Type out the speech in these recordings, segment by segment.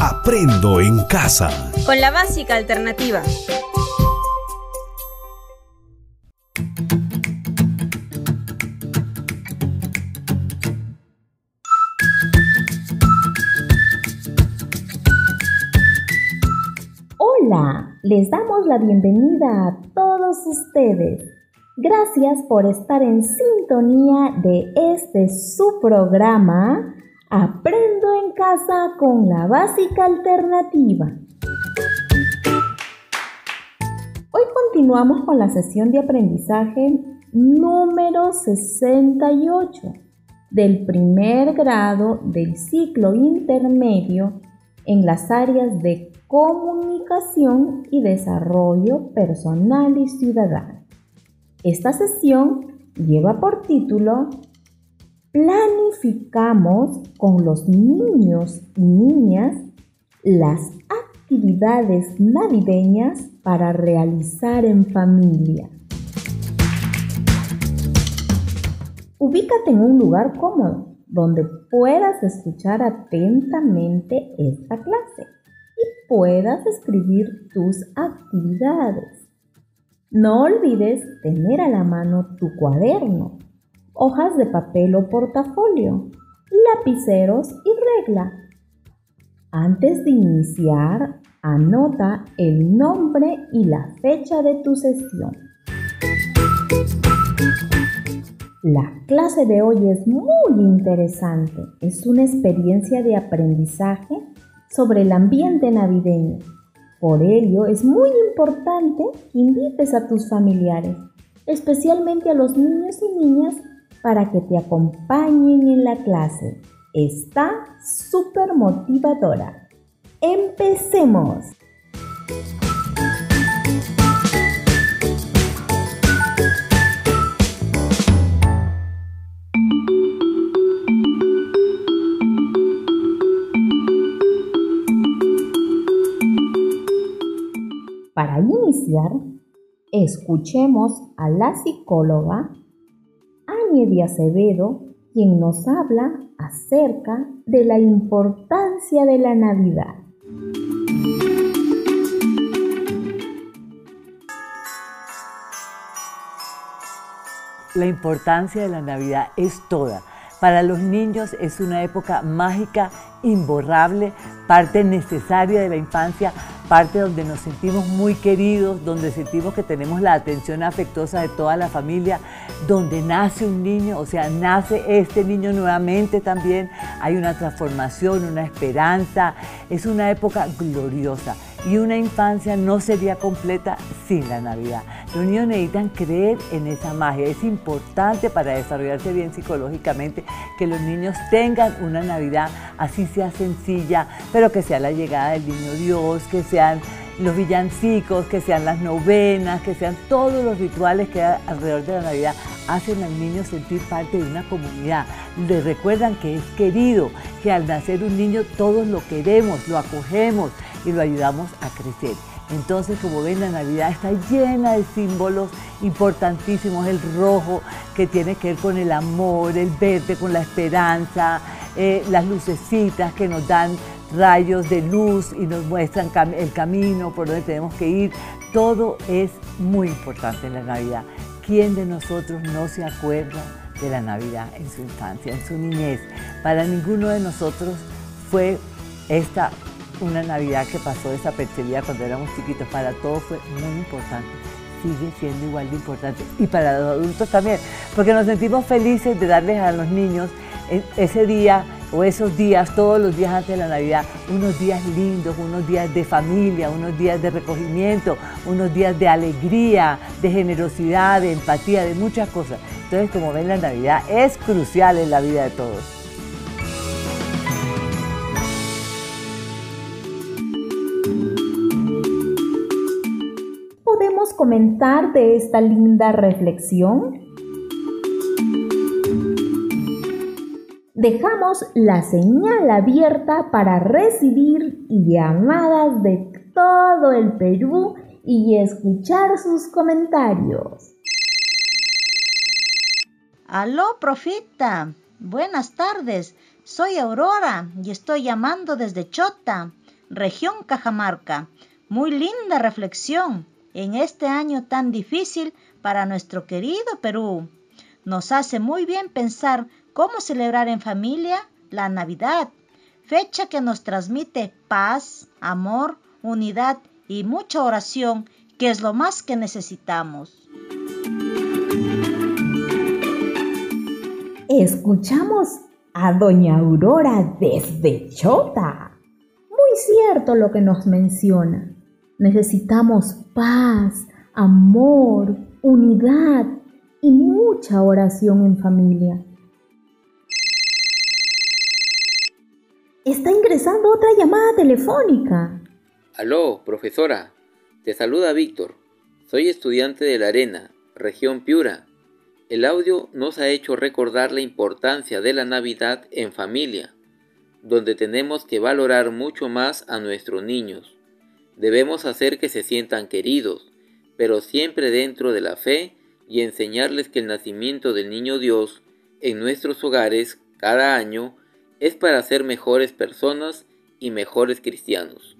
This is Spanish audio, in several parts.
Aprendo en casa. Con la básica alternativa. Hola, les damos la bienvenida a todos ustedes. Gracias por estar en sintonía de este su programa Aprendo en casa con la básica alternativa. Hoy continuamos con la sesión de aprendizaje número 68 del primer grado del ciclo intermedio en las áreas de comunicación y desarrollo personal y ciudadano. Esta sesión lleva por título planificamos con los niños y niñas las actividades navideñas para realizar en familia. Ubícate en un lugar cómodo donde puedas escuchar atentamente esta clase y puedas escribir tus actividades. No olvides tener a la mano tu cuaderno hojas de papel o portafolio, lapiceros y regla. Antes de iniciar, anota el nombre y la fecha de tu sesión. La clase de hoy es muy interesante. Es una experiencia de aprendizaje sobre el ambiente navideño. Por ello es muy importante que invites a tus familiares, especialmente a los niños y niñas para que te acompañen en la clase. Está súper motivadora. ¡Empecemos! Para iniciar, escuchemos a la psicóloga de Acevedo, quien nos habla acerca de la importancia de la Navidad. La importancia de la Navidad es toda. Para los niños es una época mágica, imborrable, parte necesaria de la infancia parte donde nos sentimos muy queridos, donde sentimos que tenemos la atención afectuosa de toda la familia, donde nace un niño, o sea, nace este niño nuevamente también, hay una transformación, una esperanza, es una época gloriosa y una infancia no sería completa sin la Navidad. Los niños necesitan creer en esa magia. Es importante para desarrollarse bien psicológicamente que los niños tengan una Navidad así sea sencilla, pero que sea la llegada del niño Dios, que sean los villancicos, que sean las novenas, que sean todos los rituales que alrededor de la Navidad hacen al niño sentir parte de una comunidad. Le recuerdan que es querido, que al nacer un niño todos lo queremos, lo acogemos y lo ayudamos a crecer. Entonces, como ven, la Navidad está llena de símbolos importantísimos. El rojo, que tiene que ver con el amor, el verde con la esperanza, eh, las lucecitas que nos dan rayos de luz y nos muestran el camino por donde tenemos que ir. Todo es muy importante en la Navidad. ¿Quién de nosotros no se acuerda de la Navidad en su infancia, en su niñez? Para ninguno de nosotros fue esta una Navidad que pasó desapercibida cuando éramos chiquitos, para todos fue muy importante. Sigue siendo igual de importante. Y para los adultos también, porque nos sentimos felices de darles a los niños ese día o esos días, todos los días antes de la Navidad, unos días lindos, unos días de familia, unos días de recogimiento, unos días de alegría, de generosidad, de empatía, de muchas cosas. Entonces, como ven, la Navidad es crucial en la vida de todos. Comentar de esta linda reflexión? Dejamos la señal abierta para recibir llamadas de todo el Perú y escuchar sus comentarios. Aló, profita. Buenas tardes. Soy Aurora y estoy llamando desde Chota. región Cajamarca. Muy linda reflexión en este año tan difícil para nuestro querido Perú. Nos hace muy bien pensar cómo celebrar en familia la Navidad, fecha que nos transmite paz, amor, unidad y mucha oración, que es lo más que necesitamos. Escuchamos a Doña Aurora desde Chota. Muy cierto lo que nos menciona. Necesitamos paz, amor, unidad y mucha oración en familia. Está ingresando otra llamada telefónica. Aló, profesora. Te saluda Víctor. Soy estudiante de La Arena, región Piura. El audio nos ha hecho recordar la importancia de la Navidad en familia, donde tenemos que valorar mucho más a nuestros niños. Debemos hacer que se sientan queridos, pero siempre dentro de la fe y enseñarles que el nacimiento del niño Dios en nuestros hogares cada año es para ser mejores personas y mejores cristianos.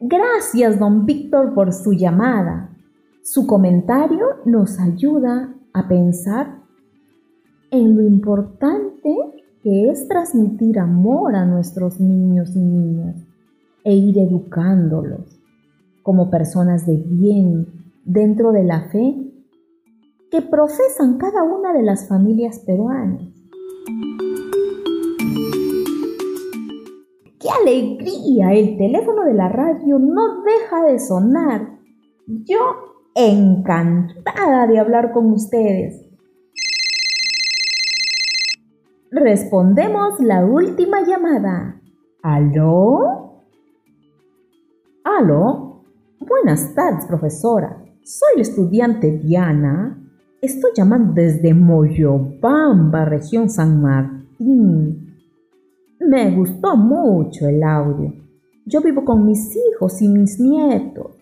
Gracias, don Víctor, por su llamada. Su comentario nos ayuda a pensar en lo importante que es transmitir amor a nuestros niños y niñas e ir educándolos como personas de bien dentro de la fe que profesan cada una de las familias peruanas. ¡Qué alegría! El teléfono de la radio no deja de sonar. Yo encantada de hablar con ustedes. Respondemos la última llamada. ¿Aló? ¿Aló? Buenas tardes, profesora. Soy el estudiante Diana. Estoy llamando desde Moyobamba, región San Martín. Me gustó mucho el audio. Yo vivo con mis hijos y mis nietos.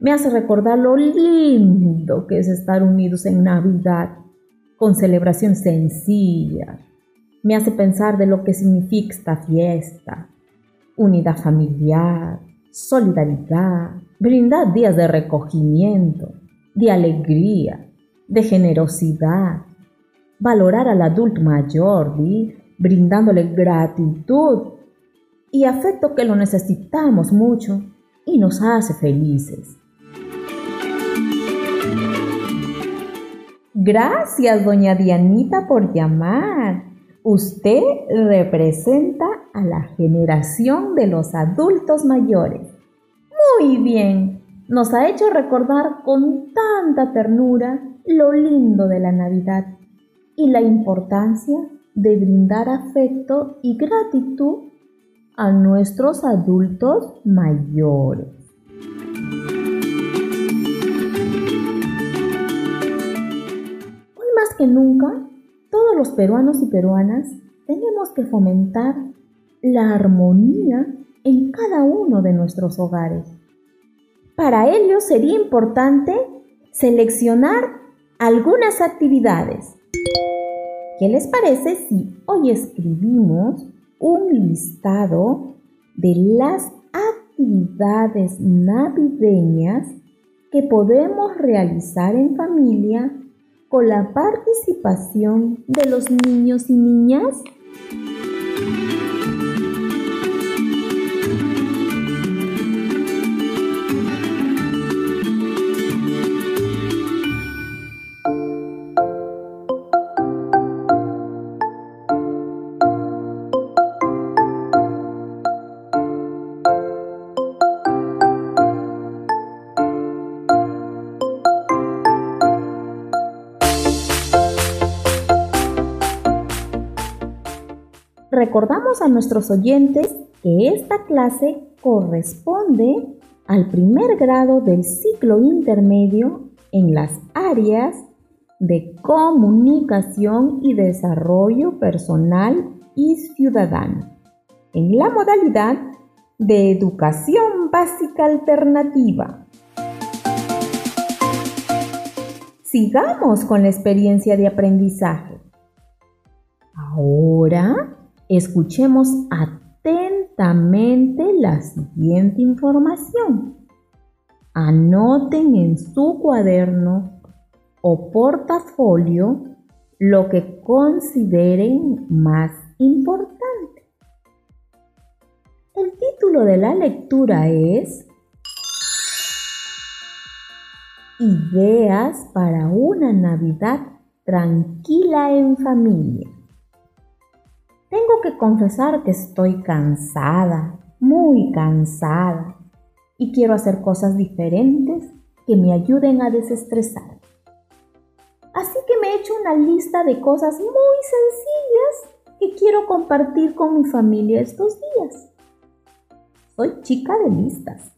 Me hace recordar lo lindo que es estar unidos en Navidad, con celebración sencilla. Me hace pensar de lo que significa esta fiesta. Unidad familiar, solidaridad, brindar días de recogimiento, de alegría, de generosidad, valorar al adulto mayor, brindándole gratitud y afecto que lo necesitamos mucho y nos hace felices. Gracias, doña Dianita, por llamar. Usted representa a la generación de los adultos mayores. Muy bien, nos ha hecho recordar con tanta ternura lo lindo de la Navidad y la importancia de brindar afecto y gratitud a nuestros adultos mayores. Hoy más que nunca, todos los peruanos y peruanas tenemos que fomentar la armonía en cada uno de nuestros hogares. Para ello sería importante seleccionar algunas actividades ¿Qué les parece si hoy escribimos un listado de las actividades navideñas que podemos realizar en familia con la participación de los niños y niñas? Recordamos a nuestros oyentes que esta clase corresponde al primer grado del ciclo intermedio en las áreas de comunicación y desarrollo personal y ciudadano, en la modalidad de educación básica alternativa. Sigamos con la experiencia de aprendizaje. Ahora Escuchemos atentamente la siguiente información. Anoten en su cuaderno o portafolio lo que consideren más importante. El título de la lectura es Ideas para una Navidad tranquila en familia. Tengo que confesar que estoy cansada, muy cansada, y quiero hacer cosas diferentes que me ayuden a desestresar. Así que me he hecho una lista de cosas muy sencillas que quiero compartir con mi familia estos días. Soy chica de listas.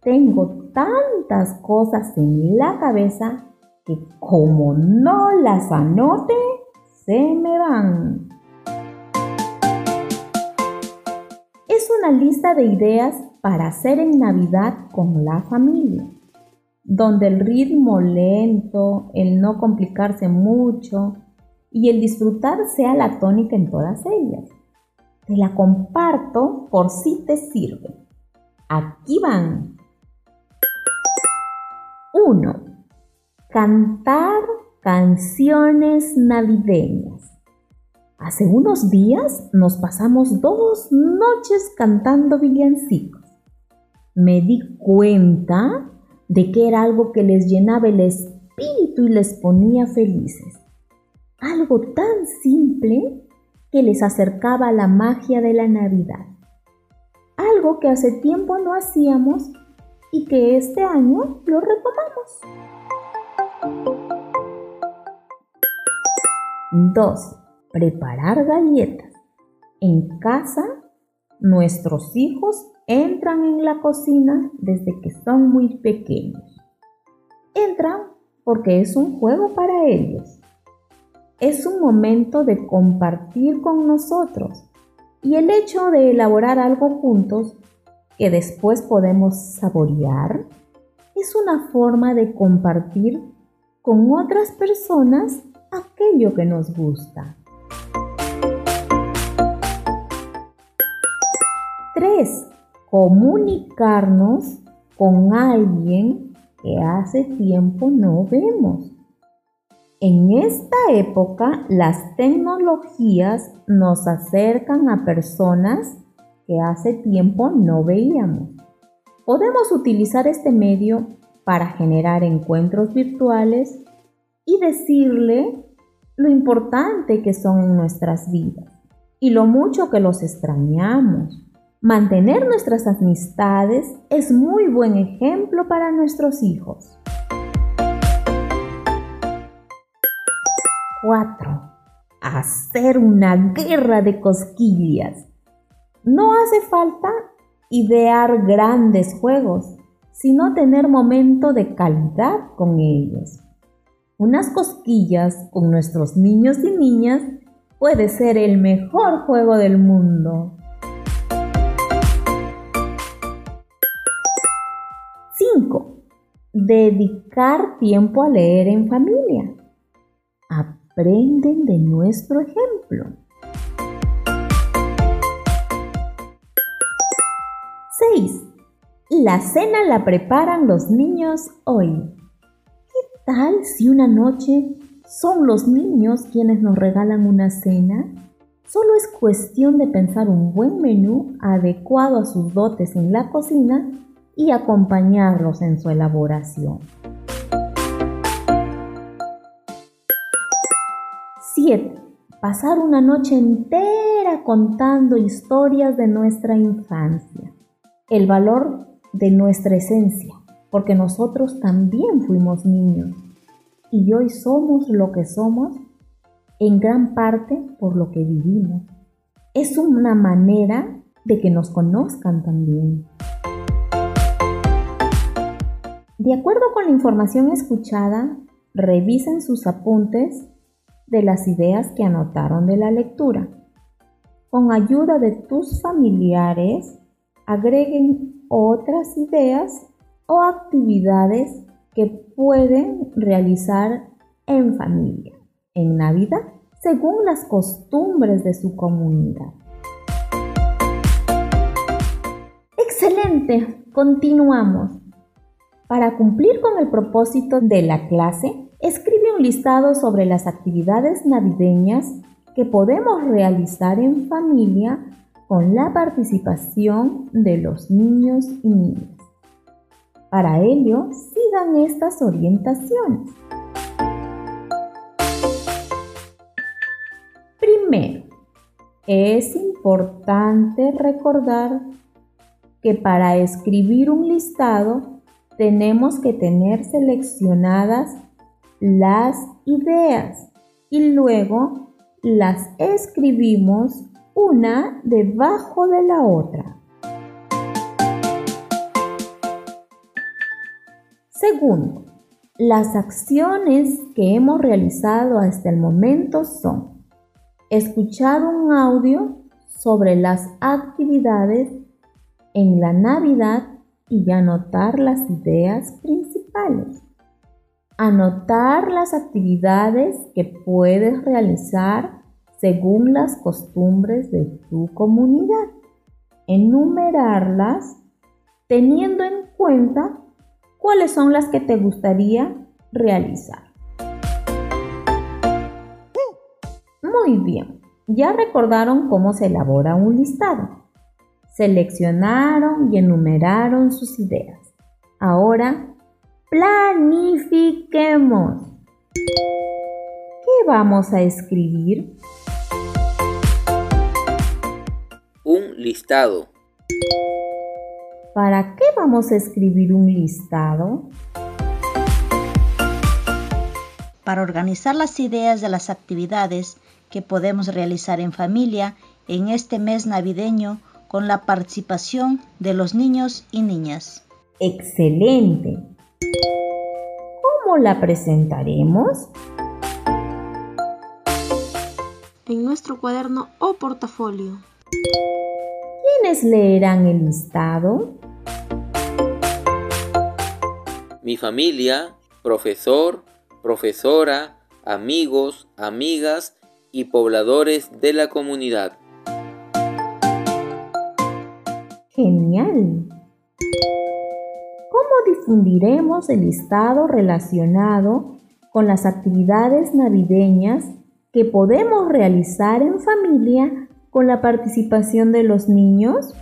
Tengo tantas cosas en la cabeza que como no las anote, se me van. Una lista de ideas para hacer en Navidad con la familia, donde el ritmo lento, el no complicarse mucho y el disfrutar sea la tónica en todas ellas. Te la comparto por si te sirve. Aquí van. 1. Cantar canciones navideñas. Hace unos días nos pasamos dos noches cantando villancicos. Me di cuenta de que era algo que les llenaba el espíritu y les ponía felices. Algo tan simple que les acercaba la magia de la Navidad. Algo que hace tiempo no hacíamos y que este año lo retomamos. 2. Preparar galletas. En casa, nuestros hijos entran en la cocina desde que son muy pequeños. Entran porque es un juego para ellos es un momento de compartir con nosotros y el hecho de elaborar algo juntos que después podemos saborear es una forma de compartir con otras personas aquello que nos gusta. 3. Comunicarnos con alguien que hace tiempo no vemos. En esta época las tecnologías nos acercan a personas que hace tiempo no veíamos. Podemos utilizar este medio para generar encuentros virtuales y decirle lo importante que son en nuestras vidas y lo mucho que los extrañamos. Mantener nuestras amistades es muy buen ejemplo para nuestros hijos. 4. Hacer una guerra de cosquillas. No hace falta idear grandes juegos, sino tener momento de calidad con ellos. Unas cosquillas con nuestros niños y niñas puede ser el mejor juego del mundo. Dedicar tiempo a leer en familia aprenden de nuestro ejemplo. 6. La cena la preparan los niños hoy. ¿Qué tal si una noche son los niños quienes nos regalan una cena? Solo es cuestión de pensar un buen menú adecuado a sus dotes en la cocina y acompañarlos en su elaboración. 7. Pasar una noche entera contando historias de nuestra infancia. El valor de nuestra esencia, porque nosotros también fuimos niños y hoy somos lo que somos en gran parte por lo que vivimos. Es una manera de que nos conozcan también. De acuerdo con la información escuchada, revisen sus apuntes de las ideas que anotaron de la lectura. Con ayuda de tus familiares, agreguen otras ideas o actividades que pueden realizar en familia. En Navidad según las costumbres de su comunidad. Excelente, continuamos. Para cumplir con el propósito de la clase, escribe un listado sobre las actividades navideñas que podemos realizar en familia con la participación de los niños y niñas. Para ello, sigan estas orientaciones. Primero, es importante recordar que para escribir un listado tenemos que tener seleccionadas las ideas y luego las escribimos una debajo de la otra. Segundo, las acciones que hemos realizado hasta el momento son escuchar un audio sobre las actividades en la Navidad y anotar las ideas principales. Anotar las actividades que puedes realizar según las costumbres de tu comunidad. Enumerarlas teniendo en cuenta cuáles son las que te gustaría realizar. Muy bien, ya recordaron cómo se elabora un listado seleccionaron y enumeraron sus ideas. Ahora, planifiquemos. ¿Qué vamos a escribir? Un listado. ¿Para qué vamos a escribir un listado? Para organizar las ideas de las actividades que podemos realizar en familia en este mes navideño con la participación de los niños y niñas. Excelente. ¿Cómo la presentaremos? En nuestro cuaderno o portafolio. ¿Quiénes leerán el listado? Mi familia, profesor, profesora, amigos, amigas y pobladores de la comunidad. Genial. ¿Cómo difundiremos el listado relacionado con las actividades navideñas que podemos realizar en familia con la participación de los niños?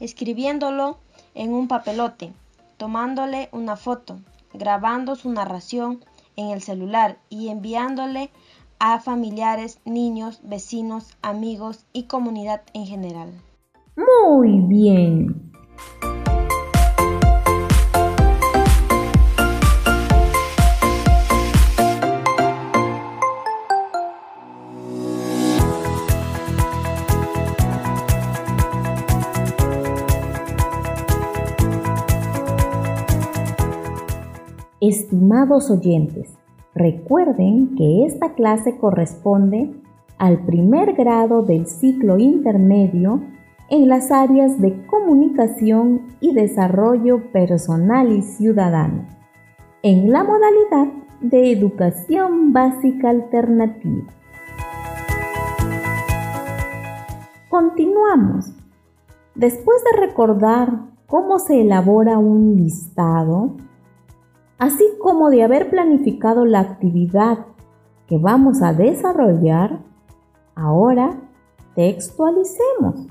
Escribiéndolo en un papelote, tomándole una foto, grabando su narración en el celular y enviándole a familiares, niños, vecinos, amigos y comunidad en general. Muy bien. Estimados oyentes, Recuerden que esta clase corresponde al primer grado del ciclo intermedio en las áreas de comunicación y desarrollo personal y ciudadano, en la modalidad de educación básica alternativa. Continuamos. Después de recordar cómo se elabora un listado, así como de haber planificado la actividad que vamos a desarrollar, ahora textualicemos.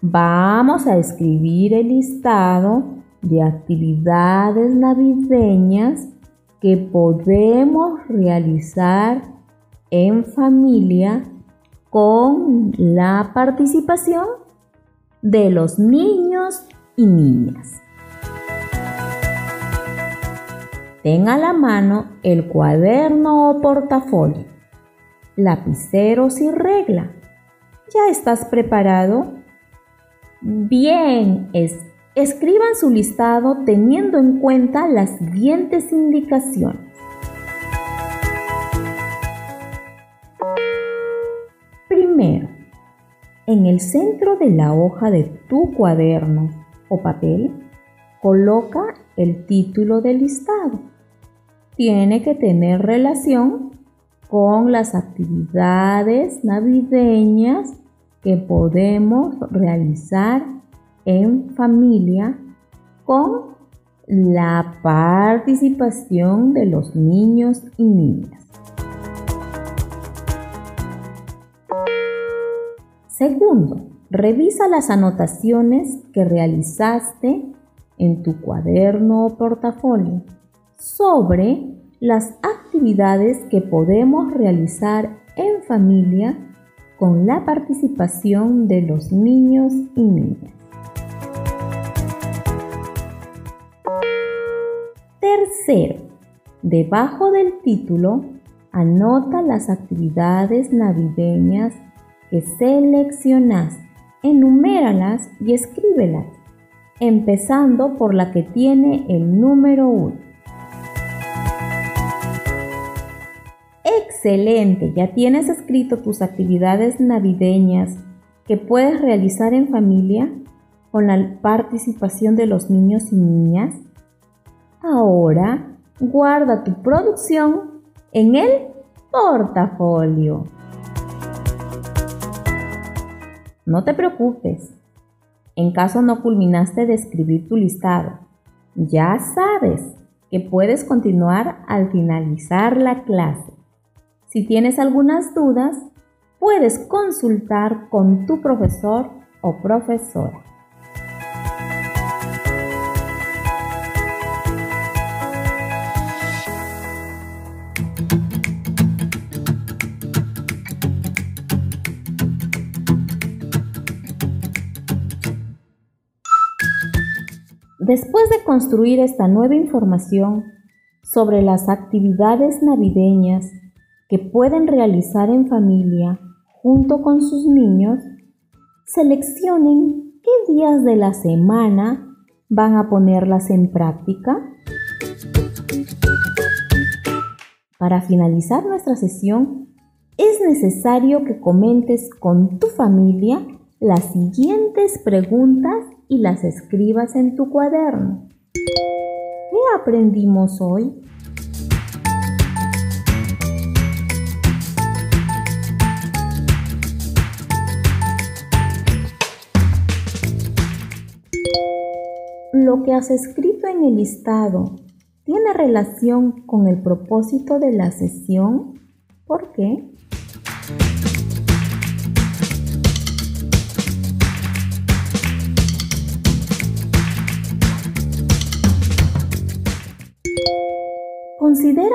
Vamos a escribir el listado de actividades navideñas que podemos realizar en familia con la participación de los niños y niñas. Ten a la mano el cuaderno o portafolio, lapiceros y regla. ¿Ya estás preparado? Bien, es, escriban su listado teniendo en cuenta las siguientes indicaciones. Primero, en el centro de la hoja de tu cuaderno o papel, coloca el título del listado tiene que tener relación con las actividades navideñas que podemos realizar en familia con la participación de los niños y niñas. Segundo, revisa las anotaciones que realizaste en tu cuaderno o portafolio sobre las actividades que podemos realizar en familia con la participación de los niños y niñas. Tercero, debajo del título, anota las actividades navideñas que seleccionaste, enuméralas y escríbelas, empezando por la que tiene el número 1. Excelente, ya tienes escrito tus actividades navideñas que puedes realizar en familia con la participación de los niños y niñas. Ahora guarda tu producción en el portafolio. No te preocupes. En caso no culminaste de escribir tu listado, ya sabes que puedes continuar al finalizar la clase. Si tienes algunas dudas, puedes consultar con tu profesor o profesora. Después de construir esta nueva información sobre las actividades navideñas que pueden realizar en familia junto con sus niños, seleccionen qué días de la semana van a ponerlas en práctica. Para finalizar nuestra sesión, es necesario que comentes con tu familia las siguientes preguntas y las escribas en tu cuaderno. ¿Qué aprendimos hoy? Lo que has escrito en el listado tiene relación con el propósito de la sesión. ¿Por qué? ¿Consideran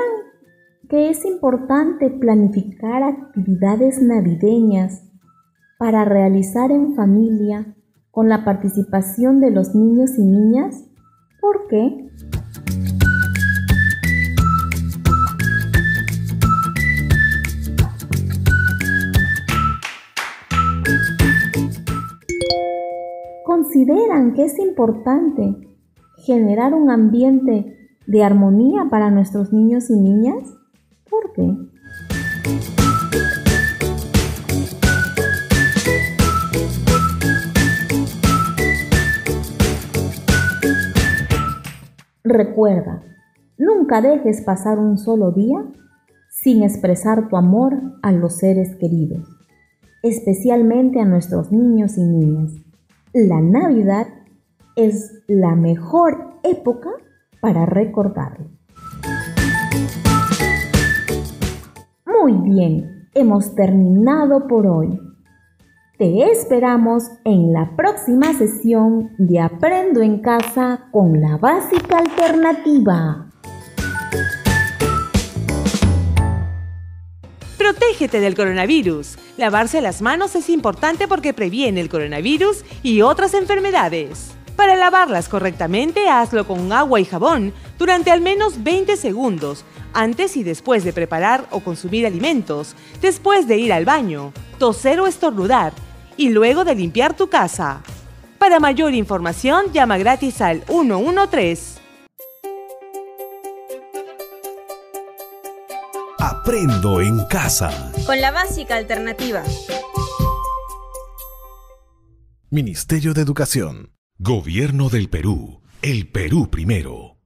que es importante planificar actividades navideñas para realizar en familia con la participación de los niños y niñas? ¿Por qué? ¿Consideran que es importante generar un ambiente de armonía para nuestros niños y niñas? ¿Por qué? Recuerda, nunca dejes pasar un solo día sin expresar tu amor a los seres queridos, especialmente a nuestros niños y niñas. La Navidad es la mejor época para recordarlo. Muy bien, hemos terminado por hoy. Te esperamos en la próxima sesión de Aprendo en casa con la básica alternativa. Protégete del coronavirus. Lavarse las manos es importante porque previene el coronavirus y otras enfermedades. Para lavarlas correctamente, hazlo con agua y jabón durante al menos 20 segundos, antes y después de preparar o consumir alimentos, después de ir al baño, toser o estornudar, y luego de limpiar tu casa. Para mayor información, llama gratis al 113. Aprendo en casa. Con la básica alternativa. Ministerio de Educación. Gobierno del Perú. El Perú primero.